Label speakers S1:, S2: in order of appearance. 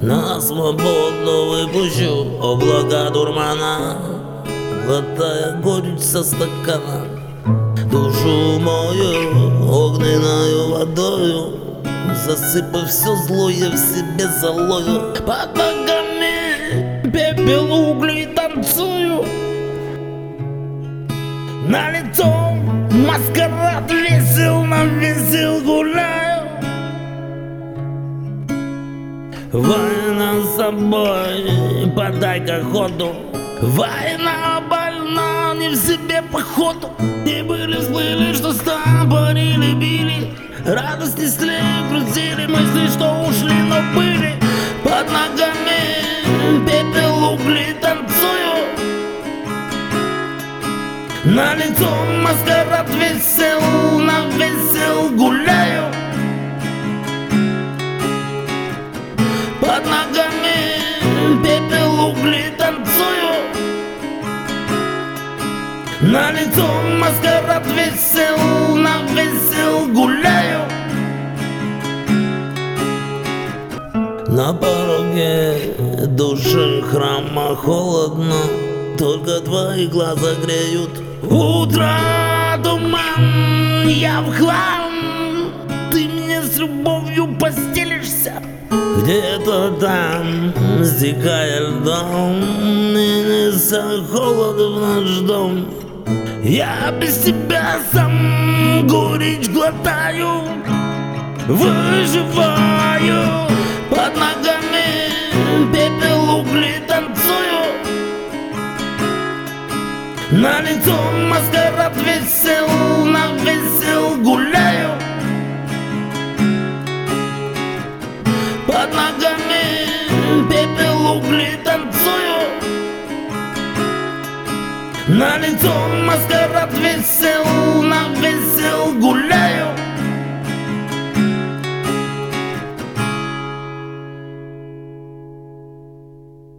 S1: На свободу выпущу облака дурмана. Глотая горечь со стакана. Душу мою огненную водою. Засыпав все злое в себе залою. Под ногами пепел углей танцую. На лицо маскарад Война с собой, подай-ка ходу. Война больна, не в себе походу. Не были, всплыли, что стопорили, били Радости слей крутили, мысли, что ушли, но были. Под ногами пепел угли танцую. На лицо маскарад весел, на весел гуляю На лицо маскарад весел, на весел гуляю. На пороге души храма холодно Только твои глаза греют. Утро, туман, я в хлам Ты мне с любовью постелишься. Где-то там, стекая льдом И неся холод в наш дом Я без тебя сам горечь глотаю Выживаю. Под ногами Пепел угли танцую. На лицо маскарад весел На весел гуляю. Под ногами пепел Ma nintom ma sgarrat fil-sew